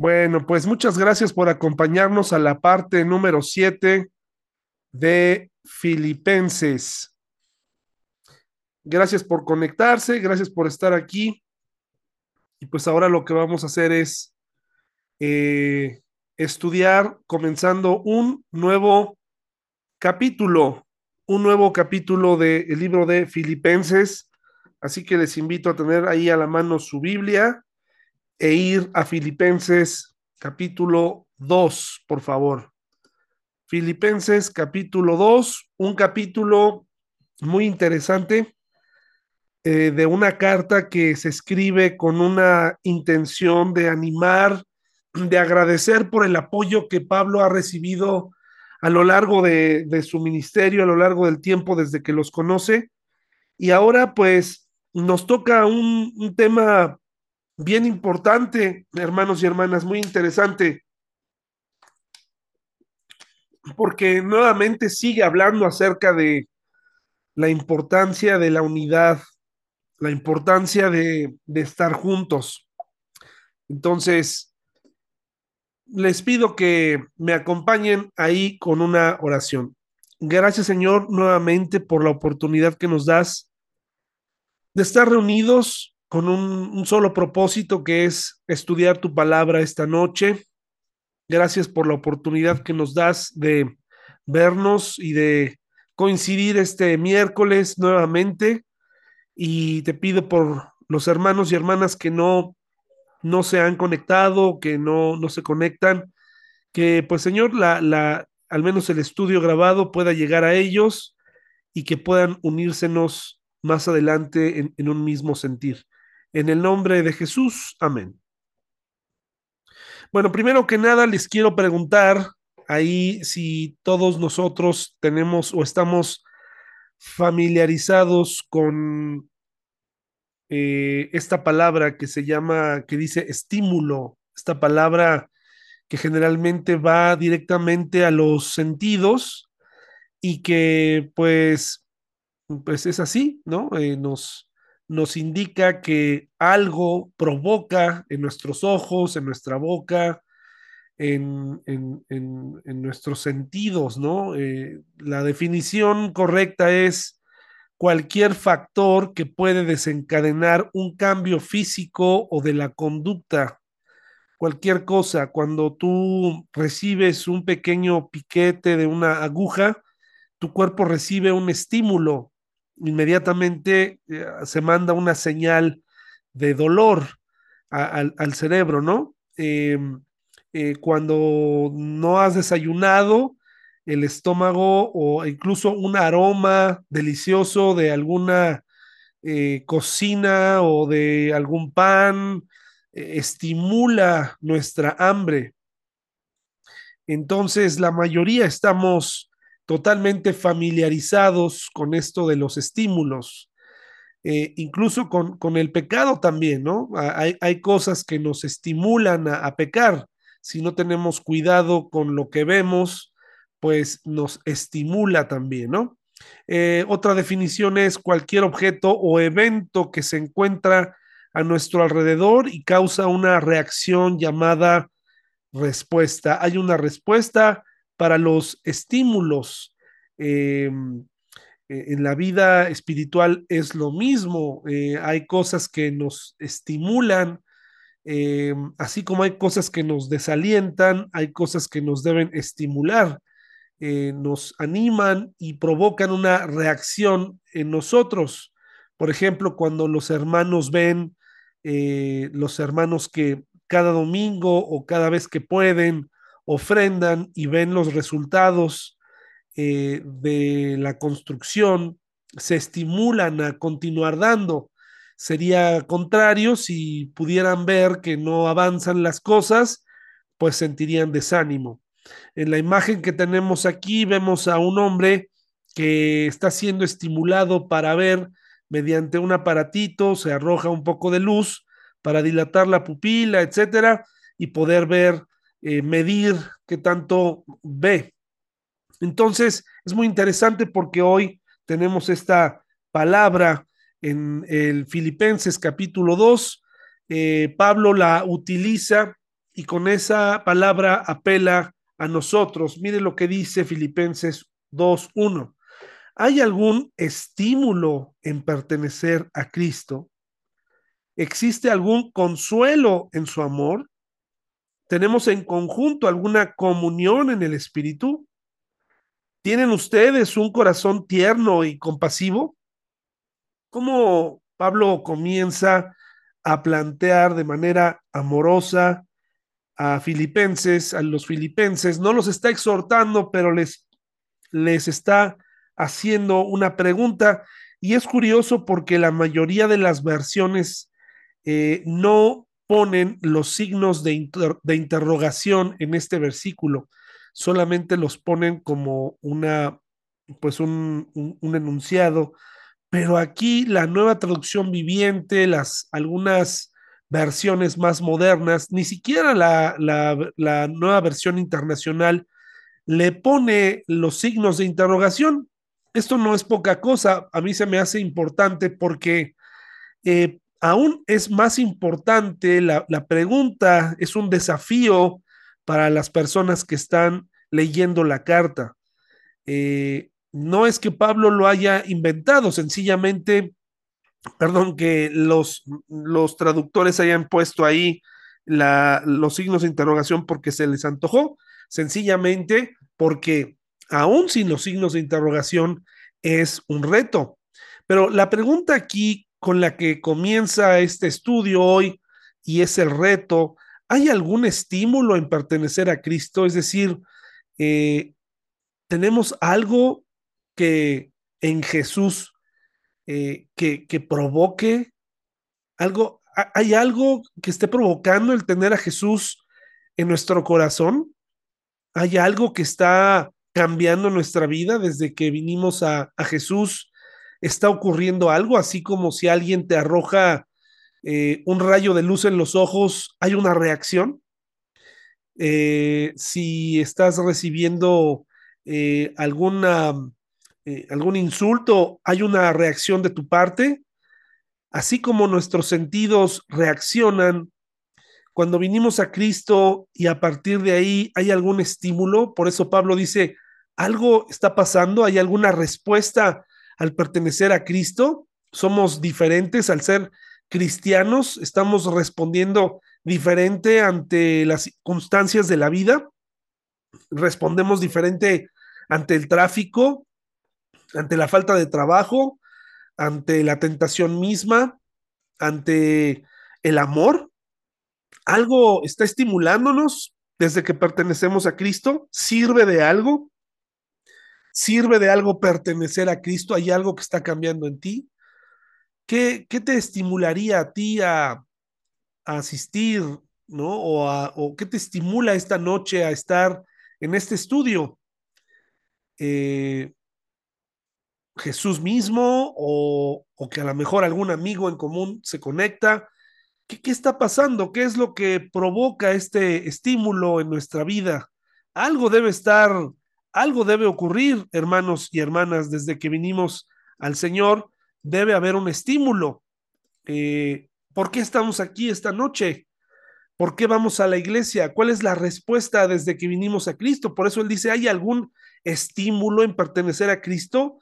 Bueno, pues muchas gracias por acompañarnos a la parte número 7 de Filipenses. Gracias por conectarse, gracias por estar aquí. Y pues ahora lo que vamos a hacer es eh, estudiar comenzando un nuevo capítulo, un nuevo capítulo del libro de Filipenses. Así que les invito a tener ahí a la mano su Biblia e ir a Filipenses capítulo 2, por favor. Filipenses capítulo 2, un capítulo muy interesante eh, de una carta que se escribe con una intención de animar, de agradecer por el apoyo que Pablo ha recibido a lo largo de, de su ministerio, a lo largo del tiempo desde que los conoce. Y ahora pues nos toca un, un tema bien importante, hermanos y hermanas, muy interesante, porque nuevamente sigue hablando acerca de la importancia de la unidad, la importancia de, estar juntos. Entonces, les pido que me acompañen ahí con una oración. Gracias, Señor, nuevamente por la oportunidad que nos das de estar reunidos con un, solo propósito que es estudiar tu palabra esta noche. Gracias por la oportunidad que nos das de vernos y de coincidir este miércoles nuevamente. Y te pido por los hermanos y hermanas que no, no se han conectado, que no, no se conectan, que pues Señor, la, la, al menos el estudio grabado pueda llegar a ellos y que puedan unírsenos más adelante en un mismo sentir. En el nombre de Jesús, amén. Bueno, primero que nada les quiero preguntar ahí si todos nosotros tenemos o estamos familiarizados con eh, esta palabra que se llama, que dice estímulo, esta palabra que generalmente va directamente a los sentidos y que pues, pues es así, ¿no? Eh, nos, nos indica que algo provoca en nuestros ojos, en nuestra boca, en, en, en, nuestros sentidos, ¿no? Eh, la definición correcta es cualquier factor que puede desencadenar un cambio físico o de la conducta. Cualquier cosa, cuando tú recibes un pequeño piquete de una aguja, tu cuerpo recibe un estímulo, inmediatamente eh, se manda una señal de dolor al, cerebro, ¿no? Eh, eh, cuando no has desayunado, el estómago o incluso un aroma delicioso de alguna eh, cocina o de algún pan estimula nuestra hambre. Entonces, la mayoría estamos totalmente familiarizados con esto de los estímulos, eh, incluso con, con, el pecado también, ¿no? Hay, hay cosas que nos estimulan a, a, pecar. Si no tenemos cuidado con lo que vemos, pues nos estimula también, ¿no? Eh, otra definición es cualquier objeto o evento que se encuentra a nuestro alrededor y causa una reacción llamada respuesta. Hay una respuesta para los estímulos. Eh, en la vida espiritual es lo mismo. Eh, hay cosas que nos estimulan, eh, así como hay cosas que nos desalientan, hay cosas que nos deben estimular, eh, nos animan y provocan una reacción en nosotros. Por ejemplo, cuando los hermanos ven, los hermanos que cada domingo o cada vez que pueden, ofrendan y ven los resultados eh, de la construcción, se estimulan a continuar dando. Sería contrario si pudieran ver que no avanzan las cosas, pues sentirían desánimo. En la imagen que tenemos aquí vemos a un hombre que está siendo estimulado para ver mediante un aparatito, se arroja un poco de luz para dilatar la pupila, etcétera, y poder ver eh, medir qué tanto ve. Entonces, es muy interesante porque hoy tenemos esta palabra en el Filipenses capítulo 2. Eh, Pablo la utiliza y con esa palabra apela a nosotros. Mire lo que dice Filipenses 2.1. ¿Hay algún estímulo en pertenecer a Cristo? ¿Existe algún consuelo en su amor? ¿Tenemos en conjunto alguna comunión en el Espíritu? ¿Tienen ustedes un corazón tierno y compasivo? ¿Cómo Pablo comienza a plantear de manera amorosa a filipenses, a los filipenses, no los está exhortando, pero les, les está haciendo una pregunta y es curioso porque la mayoría de las versiones eh, no ponen los signos de, inter de, interrogación en este versículo, solamente los ponen como una, pues un, un, un enunciado, pero aquí la nueva traducción viviente, las algunas versiones más modernas, ni siquiera la, la, la nueva versión internacional le pone los signos de interrogación, esto no es poca cosa, a mí se me hace importante porque eh, aún es más importante la, la, pregunta, es un desafío para las personas que están leyendo la carta. Eh, no es que Pablo lo haya inventado, sencillamente, perdón, que los, los traductores hayan puesto ahí los signos de interrogación porque se les antojó, sencillamente porque aún sin los signos de interrogación, es un reto. Pero la pregunta aquí con la que comienza este estudio hoy y es el reto, ¿hay algún estímulo en pertenecer a Cristo? Es decir, eh, tenemos algo que en Jesús eh, que, que provoque algo, ¿hay algo que esté provocando el tener a Jesús en nuestro corazón? ¿Hay algo que está cambiando nuestra vida desde que vinimos a, a Jesús? ¿Está ocurriendo algo? Así como si alguien te arroja eh, un rayo de luz en los ojos, ¿hay una reacción? Eh, si estás recibiendo eh, alguna, algún insulto, ¿hay una reacción de tu parte? Así como nuestros sentidos reaccionan cuando vinimos a Cristo y a partir de ahí hay algún estímulo, por eso Pablo dice, algo está pasando, hay alguna respuesta al pertenecer a Cristo, somos diferentes al ser cristianos, estamos respondiendo diferente ante las circunstancias de la vida, respondemos diferente ante el tráfico, ante la falta de trabajo, ante la tentación misma, ante el amor, algo está estimulándonos desde que pertenecemos a Cristo, sirve de algo, sirve de algo pertenecer a Cristo, hay algo que está cambiando en ti. ¿Qué, qué te estimularía a ti a, asistir, ¿no? O, a, o, qué te estimula esta noche a estar en este estudio? Eh, Jesús mismo o, o, que a lo mejor algún amigo en común se conecta ¿Qué, ¿Qué, está pasando? ¿Qué es lo que provoca este estímulo en nuestra vida? Algo debe estar, algo debe ocurrir, hermanos y hermanas, desde que vinimos al Señor, debe haber un estímulo. Eh, ¿Por qué estamos aquí esta noche? ¿Por qué vamos a la iglesia? ¿Cuál es la respuesta desde que vinimos a Cristo? Por eso él dice, ¿hay algún estímulo en pertenecer a Cristo?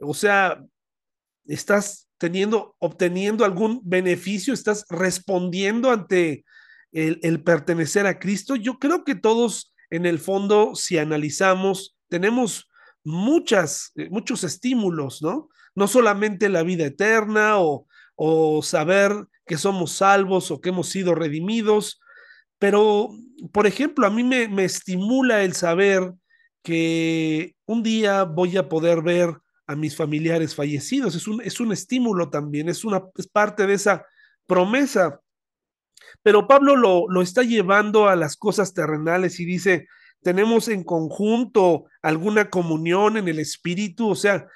O sea, estás teniendo, obteniendo algún beneficio, estás respondiendo ante el, el, pertenecer a Cristo. Yo creo que todos en el fondo, si analizamos, tenemos muchas, eh, muchos estímulos, ¿no? No solamente la vida eterna o, o saber que somos salvos o que hemos sido redimidos, pero, por ejemplo, a mí me, me estimula el saber que un día voy a poder ver a mis familiares fallecidos. Es un, es un estímulo también, es, una, es parte de esa promesa. Pero Pablo lo, lo está llevando a las cosas terrenales y dice, tenemos en conjunto alguna comunión en el espíritu, o sea,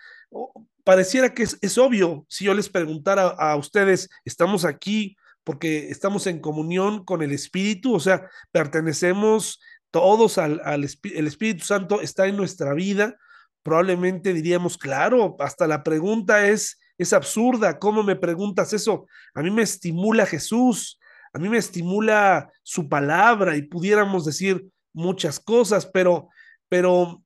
pareciera que es, es obvio si yo les preguntara a, ustedes, estamos aquí porque estamos en comunión con el espíritu, o sea, pertenecemos todos al, al el Espíritu Santo, está en nuestra vida, probablemente diríamos, claro, hasta la pregunta es, es absurda, ¿cómo me preguntas eso? A mí me estimula Jesús, a mí me estimula su palabra y pudiéramos decir muchas cosas, pero, pero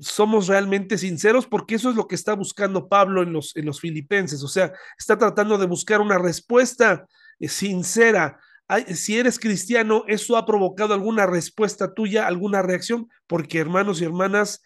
somos realmente sinceros porque eso es lo que está buscando Pablo en los, en los filipenses, o sea, está tratando de buscar una respuesta eh, sincera. si eres cristiano, eso ha provocado alguna respuesta tuya, alguna reacción, porque hermanos y hermanas,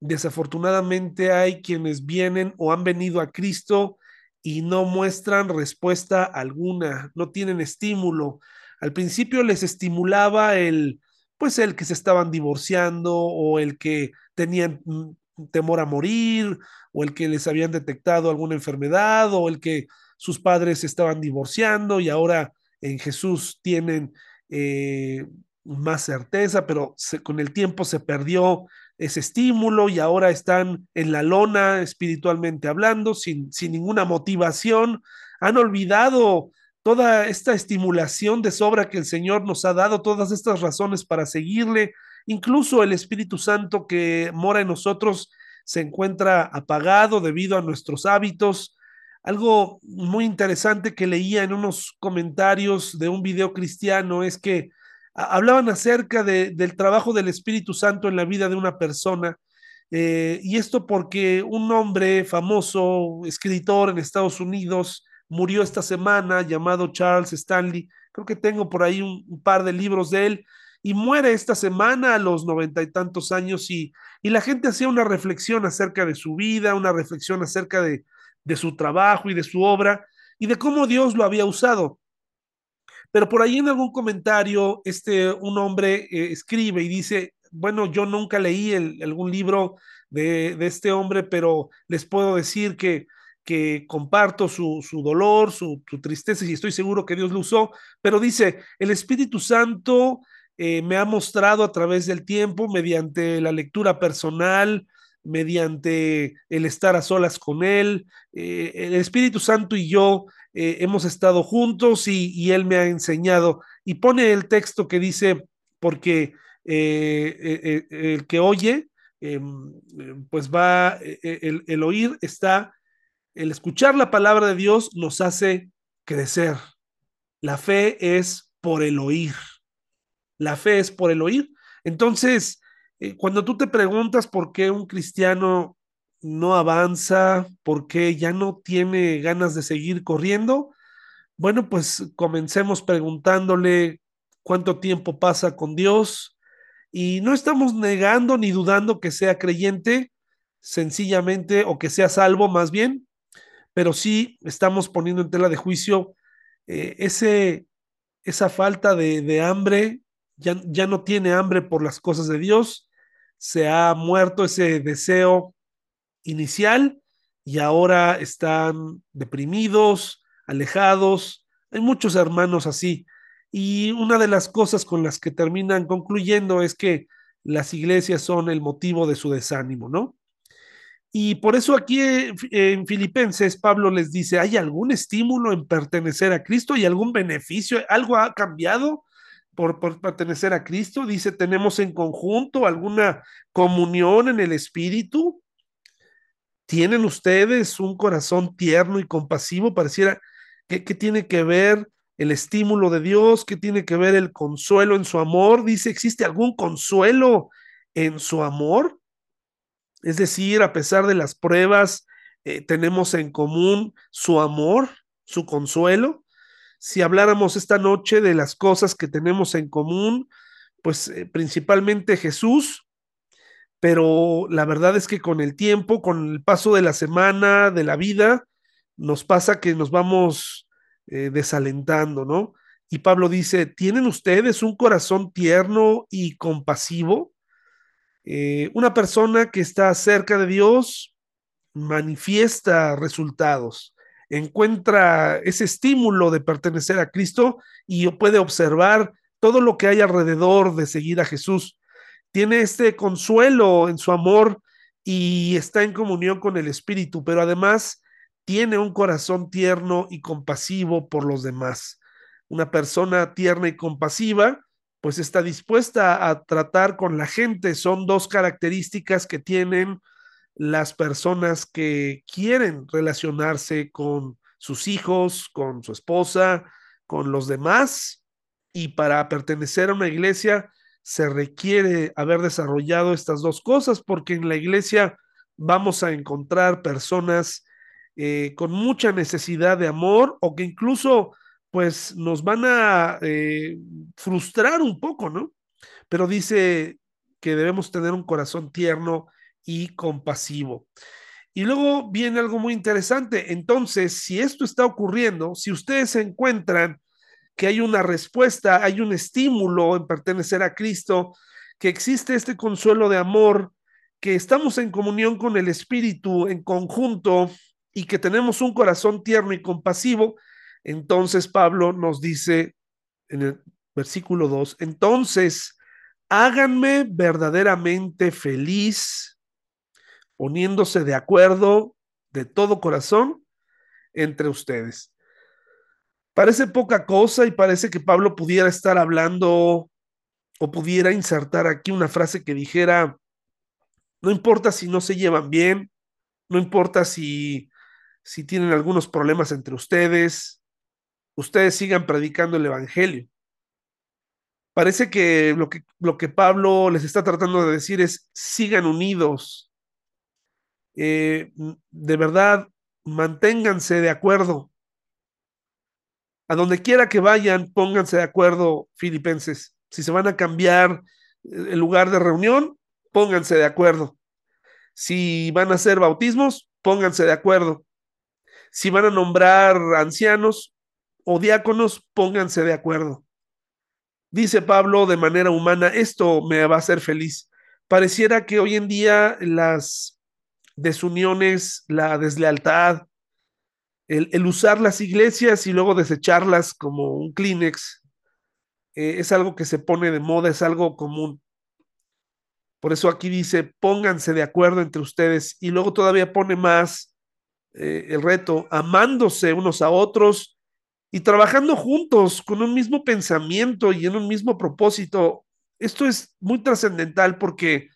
desafortunadamente hay quienes vienen o han venido a Cristo y no muestran respuesta alguna, no tienen estímulo. Al principio les estimulaba el, pues el que se estaban divorciando o el que tenían mm, temor a morir o el que les habían detectado alguna enfermedad o el que sus padres estaban divorciando y ahora en Jesús tienen eh, más certeza, pero con el tiempo se perdió ese estímulo y ahora están en la lona espiritualmente hablando, sin, sin ninguna motivación, han olvidado toda esta estimulación de sobra que el Señor nos ha dado, todas estas razones para seguirle, incluso el Espíritu Santo que mora en nosotros se encuentra apagado debido a nuestros hábitos. Algo muy interesante que leía en unos comentarios de un video cristiano es que hablaban acerca de, del trabajo del Espíritu Santo en la vida de una persona. Eh, y esto porque un hombre famoso, escritor en Estados Unidos, murió esta semana, llamado Charles Stanley. Creo que tengo por ahí un, par de libros de él. Y muere esta semana a los noventa y tantos años y, y, la gente hacía una reflexión acerca de su vida, una reflexión acerca de, de su trabajo y de su obra y de cómo Dios lo había usado. Pero por ahí en algún comentario, este, un hombre eh, escribe y dice, bueno, yo nunca leí algún libro de, de, este hombre, pero les puedo decir que que comparto su, su dolor, su, su, tristeza y estoy seguro que Dios lo usó, pero dice, el Espíritu Santo eh, me ha mostrado a través del tiempo, mediante la lectura personal, mediante el estar a solas con Él, eh, el Espíritu Santo y yo eh, hemos estado juntos y, y, Él me ha enseñado. Y pone el texto que dice, porque el que oye, pues va, el, el oír está el escuchar la palabra de Dios nos hace crecer. La fe es por el oír. La fe es por el oír. Entonces, eh, cuando tú te preguntas por qué un cristiano no avanza, por qué ya no tiene ganas de seguir corriendo, bueno, pues comencemos preguntándole cuánto tiempo pasa con Dios. Y no estamos negando ni dudando que sea creyente, sencillamente, o que sea salvo más bien, pero sí estamos poniendo en tela de juicio eh, ese, esa falta de, de hambre, ya, ya, no tiene hambre por las cosas de Dios, se ha muerto ese deseo inicial y ahora están deprimidos, alejados. Hay muchos hermanos así. Y una de las cosas con las que terminan concluyendo es que las iglesias son el motivo de su desánimo, ¿no? Y por eso aquí en Filipenses Pablo les dice, ¿hay algún estímulo en pertenecer a Cristo? ¿Hay algún beneficio? ¿Algo ha cambiado por, pertenecer a Cristo? Dice, ¿tenemos en conjunto alguna comunión en el Espíritu? ¿Tienen ustedes un corazón tierno y compasivo? Pareciera que tiene que ver el estímulo de Dios, que tiene que ver el consuelo en su amor. Dice, ¿existe algún consuelo en su amor? Es decir, a pesar de las pruebas, eh, tenemos en común su amor, su consuelo. Si habláramos esta noche de las cosas que tenemos en común, pues eh, principalmente Jesús, pero la verdad es que con el tiempo, con el paso de la semana, de la vida, nos pasa que nos vamos eh, desalentando, ¿no? Y Pablo dice, ¿tienen ustedes un corazón tierno y compasivo? Eh, una persona que está cerca de Dios manifiesta resultados, encuentra ese estímulo de pertenecer a Cristo y puede observar todo lo que hay alrededor de seguir a Jesús. Tiene este consuelo en su amor y está en comunión con el Espíritu, pero además tiene un corazón tierno y compasivo por los demás. Una persona tierna y compasiva pues está dispuesta a tratar con la gente. Son dos características que tienen las personas que quieren relacionarse con sus hijos, con su esposa, con los demás y para pertenecer a una iglesia se requiere haber desarrollado estas dos cosas porque en la iglesia vamos a encontrar personas eh, con mucha necesidad de amor o que incluso pues nos van a eh, frustrar un poco, ¿no? Pero dice que debemos tener un corazón tierno y compasivo. Y luego viene algo muy interesante. Entonces, si esto está ocurriendo, si ustedes encuentran que hay una respuesta, hay un estímulo en pertenecer a Cristo, que existe este consuelo de amor, que estamos en comunión con el Espíritu en conjunto y que tenemos un corazón tierno y compasivo, entonces Pablo nos dice en el versículo 2, entonces háganme verdaderamente feliz poniéndose de acuerdo de todo corazón entre ustedes. Parece poca cosa y parece que Pablo pudiera estar hablando o pudiera insertar aquí una frase que dijera, no importa si no se llevan bien, no importa si, si tienen algunos problemas entre ustedes, ustedes sigan predicando el Evangelio. Parece que lo que, lo que Pablo les está tratando de decir es, sigan unidos, eh, de verdad, manténganse de acuerdo. A donde quiera que vayan, pónganse de acuerdo, filipenses. Si se van a cambiar eh, el lugar de reunión, pónganse de acuerdo. Si van a hacer bautismos, pónganse de acuerdo. Si van a nombrar ancianos o diáconos, pónganse de acuerdo. Dice Pablo de manera humana, esto me va a hacer feliz. Pareciera que hoy en día las desuniones, la deslealtad, el, usar las iglesias y luego desecharlas como un Kleenex, eh, es algo que se pone de moda, es algo común. Por eso aquí dice, pónganse de acuerdo entre ustedes y luego todavía pone más eh, el reto, amándose unos a otros y trabajando juntos con un mismo pensamiento y en un mismo propósito. Esto es muy trascendental porque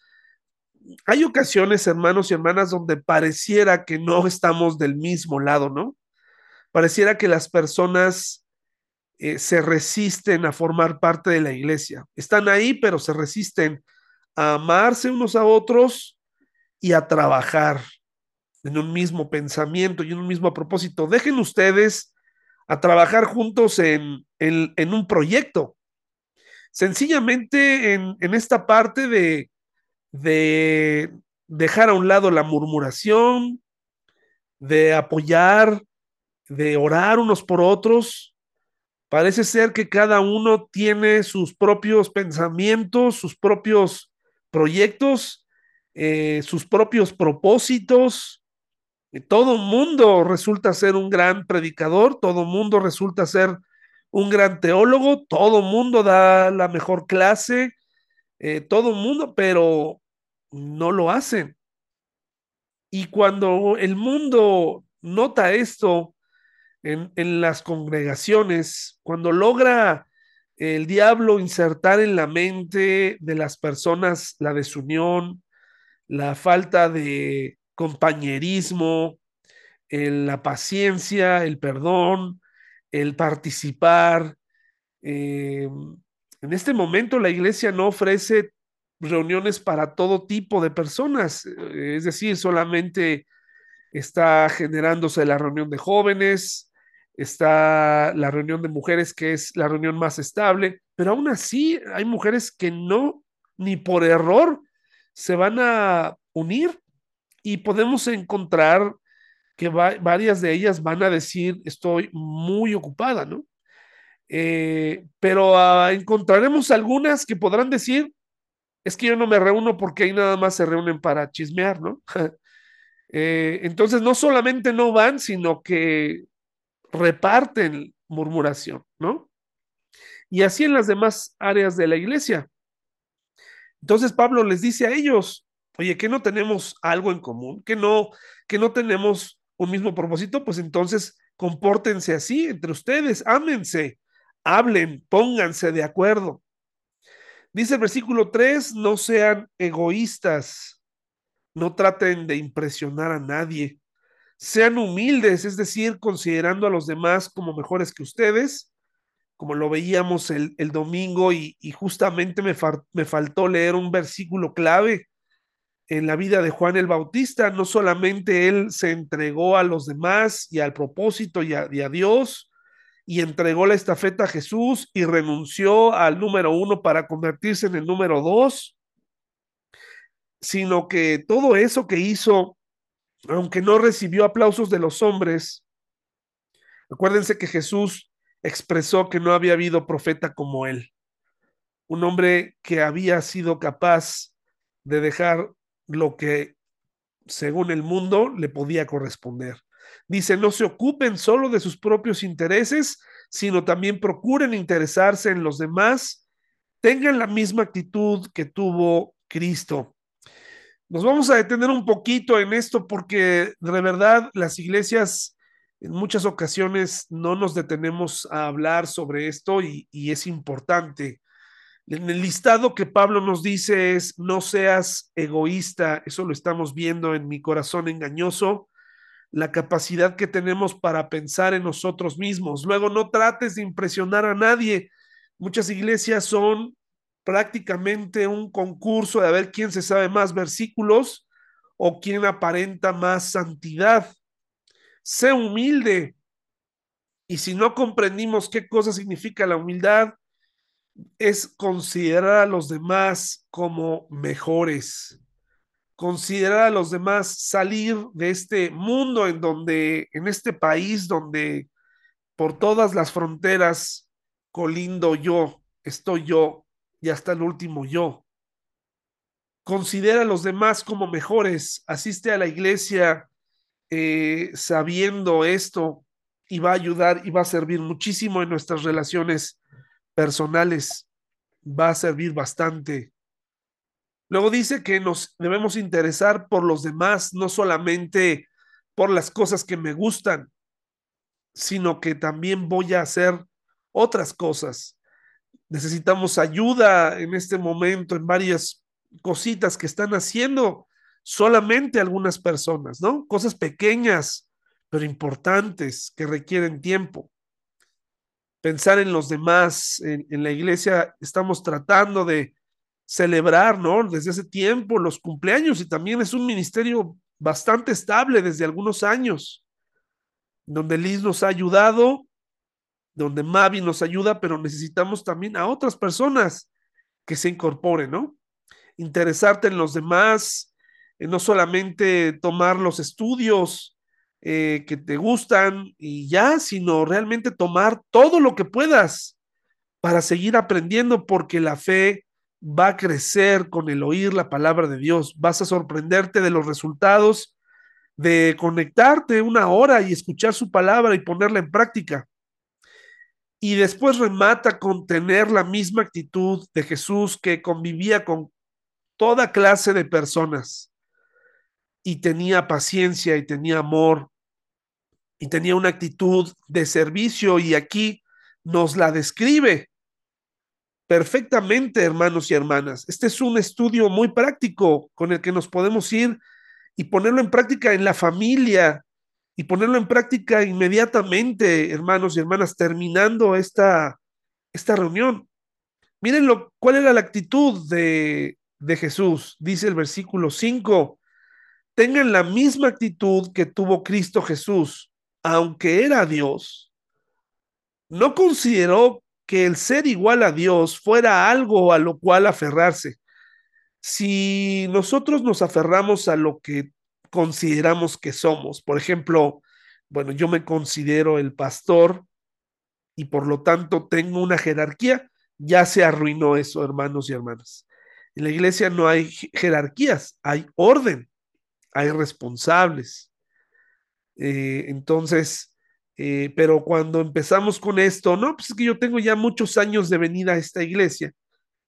hay ocasiones, hermanos y hermanas, donde pareciera que no estamos del mismo lado, ¿no? Pareciera que las personas eh, se resisten a formar parte de la iglesia. Están ahí, pero se resisten a amarse unos a otros y a trabajar en un mismo pensamiento y en un mismo propósito. Dejen ustedes a trabajar juntos en, en, un proyecto. Sencillamente en, en esta parte de de dejar a un lado la murmuración, de apoyar, de orar unos por otros. Parece ser que cada uno tiene sus propios pensamientos, sus propios proyectos, eh, sus propios propósitos. Todo mundo resulta ser un gran predicador, todo mundo resulta ser un gran teólogo, todo mundo da la mejor clase, eh, todo el mundo, pero no lo hacen. Y cuando el mundo nota esto en, las congregaciones, cuando logra el diablo insertar en la mente de las personas la desunión, la falta de compañerismo, la paciencia, el perdón, el participar, eh, en este momento la iglesia no ofrece reuniones para todo tipo de personas, eh, es decir, solamente está generándose la reunión de jóvenes, está la reunión de mujeres que es la reunión más estable, pero aún así hay mujeres que no, ni por error, se van a unir y podemos encontrar que varias de ellas van a decir, estoy muy ocupada, ¿no? Eh, pero uh, encontraremos algunas que podrán decir, es que yo no me reúno porque ahí nada más se reúnen para chismear, ¿no? eh, entonces no solamente no van, sino que reparten murmuración, ¿no? Y así en las demás áreas de la iglesia. Entonces Pablo les dice a ellos, oye, que no tenemos algo en común, que no, que no tenemos un mismo propósito, pues entonces compórtense así entre ustedes, ámense, hablen, pónganse de acuerdo. Dice el versículo 3, no sean egoístas, no traten de impresionar a nadie, sean humildes, es decir, considerando a los demás como mejores que ustedes, como lo veíamos el, domingo, y, justamente me, me faltó leer un versículo clave en la vida de Juan el Bautista. No solamente él se entregó a los demás y al propósito y a Dios, y entregó la estafeta a Jesús y renunció al número uno para convertirse en el número dos, sino que todo eso que hizo, aunque no recibió aplausos de los hombres, acuérdense que Jesús expresó que no había habido profeta como él, un hombre que había sido capaz de dejar lo que según el mundo le podía corresponder. Dice, no se ocupen solo de sus propios intereses, sino también procuren interesarse en los demás, tengan la misma actitud que tuvo Cristo. Nos vamos a detener un poquito en esto porque de verdad las iglesias en muchas ocasiones no nos detenemos a hablar sobre esto y, es importante. En el listado que Pablo nos dice es, no seas egoísta, eso lo estamos viendo en mi corazón engañoso, la capacidad que tenemos para pensar en nosotros mismos. Luego no trates de impresionar a nadie. Muchas iglesias son prácticamente un concurso de ver quién se sabe más versículos o quién aparenta más santidad. Sé humilde. Y si no comprendimos qué cosa significa la humildad, es considerar a los demás como mejores, considerar a los demás salir de este mundo en donde, en este país donde por todas las fronteras colindo yo, estoy yo y hasta el último yo. Considera a los demás como mejores, asiste a la iglesia eh, sabiendo esto y va a ayudar y va a servir muchísimo en nuestras relaciones personales va a servir bastante. Luego dice que nos debemos interesar por los demás, no solamente por las cosas que me gustan, sino que también voy a hacer otras cosas. Necesitamos ayuda en este momento en varias cositas que están haciendo solamente algunas personas, ¿no? Cosas pequeñas, pero importantes que requieren tiempo pensar en los demás. En, en, la iglesia estamos tratando de celebrar, ¿no? Desde hace tiempo los cumpleaños y también es un ministerio bastante estable desde algunos años, donde Liz nos ha ayudado, donde Mavi nos ayuda, pero necesitamos también a otras personas que se incorporen, ¿no? Interesarte en los demás, no solamente tomar los estudios, eh, que te gustan y ya, sino realmente tomar todo lo que puedas para seguir aprendiendo porque la fe va a crecer con el oír la palabra de Dios. Vas a sorprenderte de los resultados de conectarte una hora y escuchar su palabra y ponerla en práctica. Y después remata con tener la misma actitud de Jesús que convivía con toda clase de personas y tenía paciencia y tenía amor y tenía una actitud de servicio y aquí nos la describe perfectamente, hermanos y hermanas. Este es un estudio muy práctico con el que nos podemos ir y ponerlo en práctica en la familia y ponerlo en práctica inmediatamente, hermanos y hermanas, terminando esta, esta reunión. Miren lo, cuál era la actitud de, de Jesús, dice el versículo 5 tengan la misma actitud que tuvo Cristo Jesús, aunque era Dios, no consideró que el ser igual a Dios fuera algo a lo cual aferrarse. Si nosotros nos aferramos a lo que consideramos que somos, por ejemplo, bueno, yo me considero el pastor y por lo tanto tengo una jerarquía, ya se arruinó eso, hermanos y hermanas. En la iglesia no hay jerarquías, hay orden hay responsables. Eh, entonces, eh, pero cuando empezamos con esto, no, pues es que yo tengo ya muchos años de venir a esta iglesia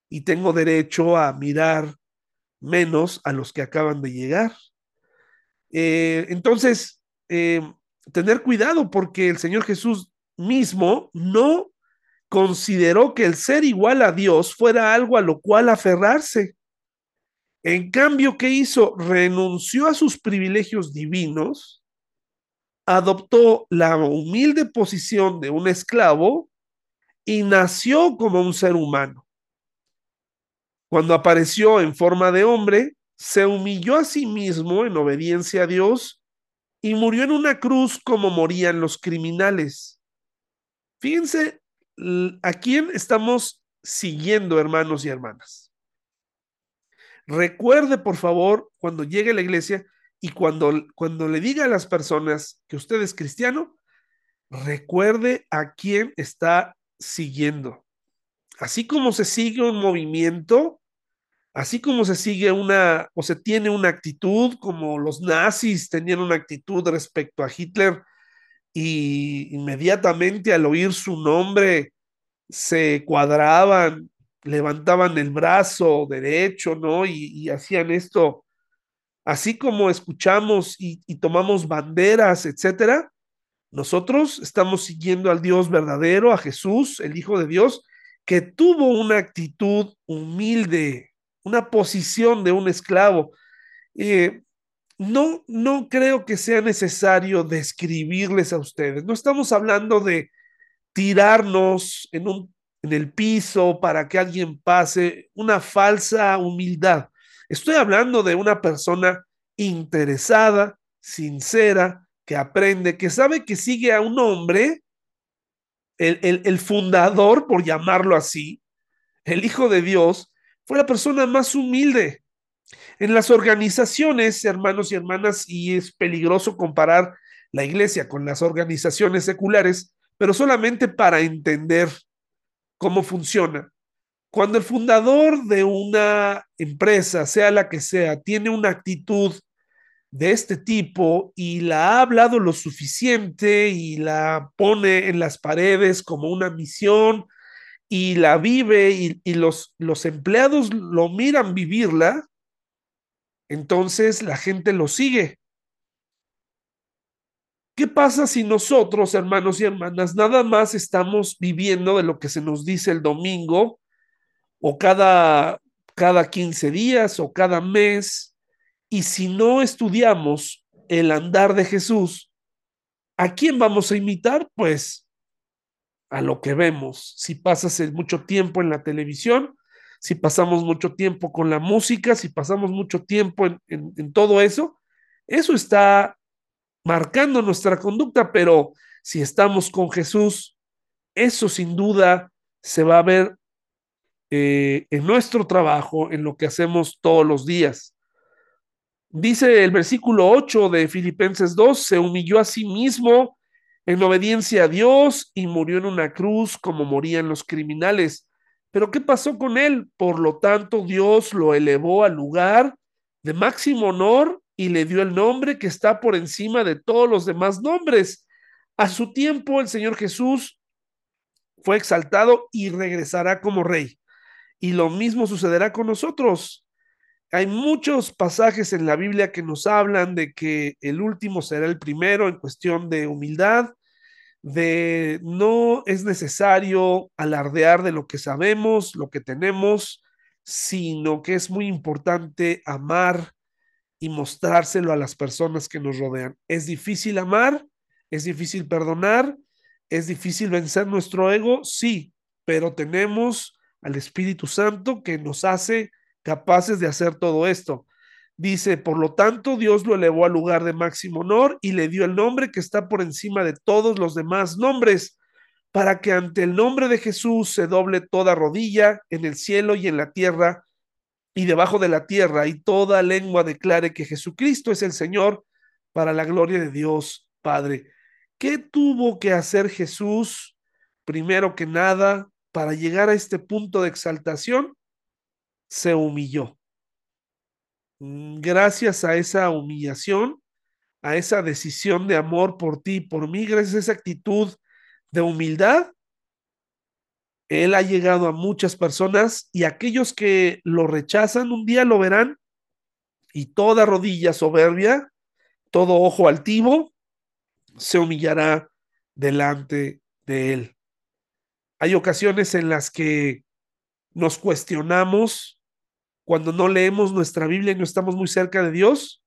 y tengo derecho a mirar menos a los que acaban de llegar. Eh, entonces, tener cuidado porque el Señor Jesús mismo no consideró que el ser igual a Dios fuera algo a lo cual aferrarse. En cambio, ¿qué hizo? Renunció a sus privilegios divinos, adoptó la humilde posición de un esclavo y nació como un ser humano. Cuando apareció en forma de hombre, se humilló a sí mismo en obediencia a Dios y murió en una cruz como morían los criminales. Fíjense a quién estamos siguiendo, hermanos y hermanas. Recuerde, por favor, cuando llegue a la iglesia y cuando, cuando le diga a las personas que usted es cristiano, recuerde a quién está siguiendo. Así como se sigue un movimiento, así como se sigue una o se tiene una actitud, como los nazis tenían una actitud respecto a Hitler y inmediatamente al oír su nombre se cuadraban, levantaban el brazo derecho, ¿no? Y, hacían esto, así como escuchamos y, tomamos banderas, etcétera. Nosotros estamos siguiendo al Dios verdadero, a Jesús, el Hijo de Dios, que tuvo una actitud humilde, una posición de un esclavo. Eh, no, no creo que sea necesario describirles a ustedes. No estamos hablando de tirarnos en, un, en el piso para que alguien pase, una falsa humildad. Estoy hablando de una persona interesada, sincera, que aprende, que sabe que sigue a un hombre, el, el, fundador, por llamarlo así, el Hijo de Dios, fue la persona más humilde. En las organizaciones, hermanos y hermanas, y es peligroso comparar la iglesia con las organizaciones seculares, pero solamente para entender cómo funciona. Cuando el fundador de una empresa, sea la que sea, tiene una actitud de este tipo y la ha hablado lo suficiente y la pone en las paredes como una misión y la vive y, los, los empleados lo miran vivirla, entonces la gente lo sigue. ¿Qué pasa si nosotros, hermanos y hermanas, nada más estamos viviendo de lo que se nos dice el domingo o cada, cada 15 días o cada mes? Y si no estudiamos el andar de Jesús, ¿a quién vamos a imitar? Pues a lo que vemos. Si pasas mucho tiempo en la televisión, si pasamos mucho tiempo con la música, si pasamos mucho tiempo en, en todo eso, eso está marcando nuestra conducta, pero si estamos con Jesús, eso sin duda se va a ver eh, en nuestro trabajo, en lo que hacemos todos los días. Dice el versículo 8 de Filipenses 2, se humilló a sí mismo en obediencia a Dios y murió en una cruz como morían los criminales. Pero ¿qué pasó con él? Por lo tanto, Dios lo elevó al lugar de máximo honor y le dio el nombre que está por encima de todos los demás nombres. A su tiempo el Señor Jesús fue exaltado y regresará como rey. Y lo mismo sucederá con nosotros. Hay muchos pasajes en la Biblia que nos hablan de que el último será el primero en cuestión de humildad, de no es necesario alardear de lo que sabemos, lo que tenemos, sino que es muy importante amar y mostrárselo a las personas que nos rodean. Es difícil amar, es difícil perdonar, es difícil vencer nuestro ego, sí, pero tenemos al Espíritu Santo que nos hace capaces de hacer todo esto. Dice, por lo tanto, Dios lo elevó al lugar de máximo honor y le dio el nombre que está por encima de todos los demás nombres, para que ante el nombre de Jesús se doble toda rodilla en el cielo y en la tierra y debajo de la tierra, y toda lengua declare que Jesucristo es el Señor para la gloria de Dios Padre. ¿Qué tuvo que hacer Jesús primero que nada para llegar a este punto de exaltación? Se humilló. Mm, gracias a esa humillación, a esa decisión de amor por ti y por mí, gracias a esa actitud de humildad, él ha llegado a muchas personas y aquellos que lo rechazan un día lo verán y toda rodilla soberbia, todo ojo altivo, se humillará delante de él. Hay ocasiones en las que nos cuestionamos cuando no leemos nuestra Biblia y no estamos muy cerca de Dios.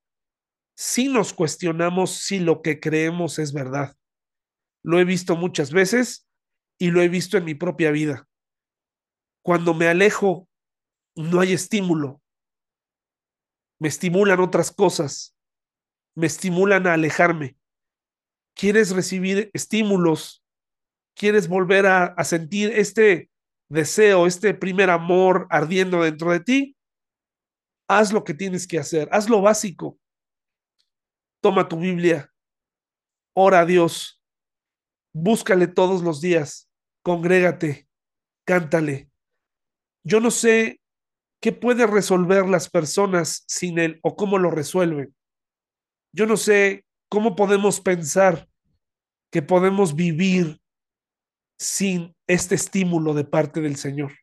Si nos cuestionamos si lo que creemos es verdad. Lo he visto muchas veces y lo he visto en mi propia vida. Cuando me alejo, no hay estímulo. Me estimulan otras cosas. Me estimulan a alejarme. ¿Quieres recibir estímulos? ¿Quieres volver a, sentir este deseo, este primer amor ardiendo dentro de ti? Haz lo que tienes que hacer. Haz lo básico. Toma tu Biblia. Ora a Dios. Búscale todos los días. Congrégate. Cántale. Yo no sé qué puede resolver las personas sin él o cómo lo resuelven. Yo no sé cómo podemos pensar que podemos vivir sin este estímulo de parte del Señor.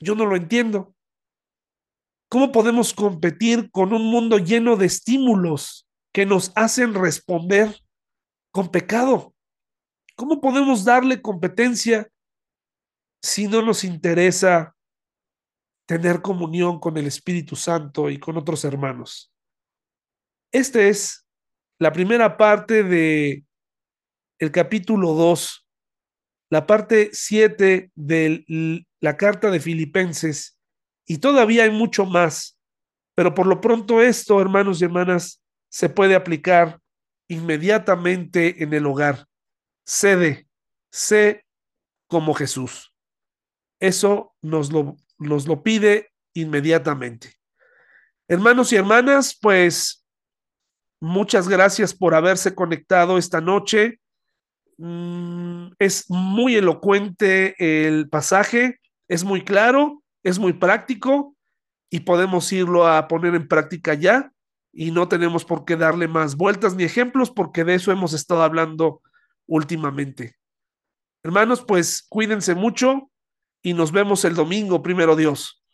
Yo no lo entiendo. ¿Cómo podemos competir con un mundo lleno de estímulos que nos hacen responder con pecado? ¿Cómo podemos darle competencia si no nos interesa tener comunión con el Espíritu Santo y con otros hermanos? Esta es la primera parte de el capítulo 2, la parte 7 de la carta de Filipenses y todavía hay mucho más, pero por lo pronto esto, hermanos y hermanas, se puede aplicar inmediatamente en el hogar. Cede, sé como Jesús. Eso nos lo, nos lo pide inmediatamente. Hermanos y hermanas, pues muchas gracias por haberse conectado esta noche. Mm, es muy elocuente el pasaje, es muy claro es muy práctico y podemos irlo a poner en práctica ya y no tenemos por qué darle más vueltas ni ejemplos porque de eso hemos estado hablando últimamente. Hermanos, pues cuídense mucho y nos vemos el domingo, primero Dios.